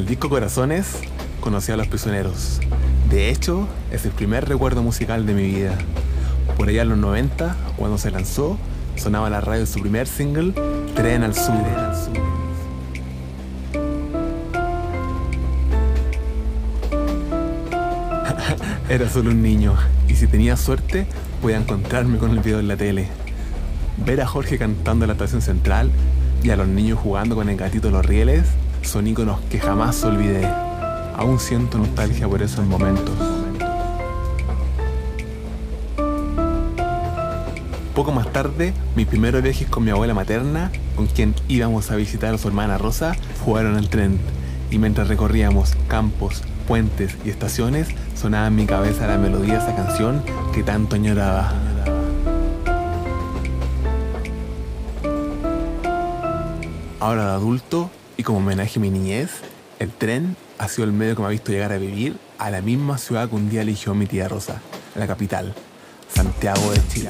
El disco Corazones conocí a los prisioneros. De hecho, es el primer recuerdo musical de mi vida. Por allá en los 90, cuando se lanzó, sonaba en la radio su primer single, Tren al Sur. Era solo un niño y si tenía suerte podía encontrarme con el video en la tele. Ver a Jorge cantando en la estación central y a los niños jugando con el gatito de los rieles son íconos que jamás olvidé. Aún siento nostalgia por esos momentos. Poco más tarde, mis primeros viajes con mi abuela materna, con quien íbamos a visitar a su hermana Rosa, fueron el tren. Y mientras recorríamos campos, puentes y estaciones, sonaba en mi cabeza la melodía de esa canción que tanto añoraba. Ahora de adulto y como homenaje a mi niñez, el tren ha sido el medio que me ha visto llegar a vivir a la misma ciudad que un día eligió mi tía Rosa, la capital, Santiago de Chile.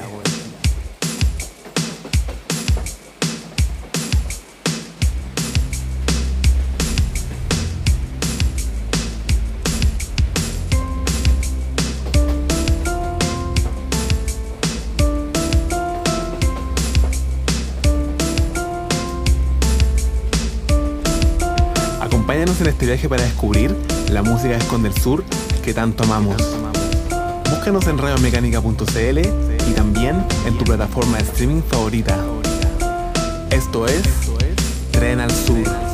Acompáñanos en este viaje para descubrir la música de Esconde el Sur que tanto amamos. Búscanos en radiomecánica.cl y también en tu plataforma de streaming favorita. Esto es Tren al Sur.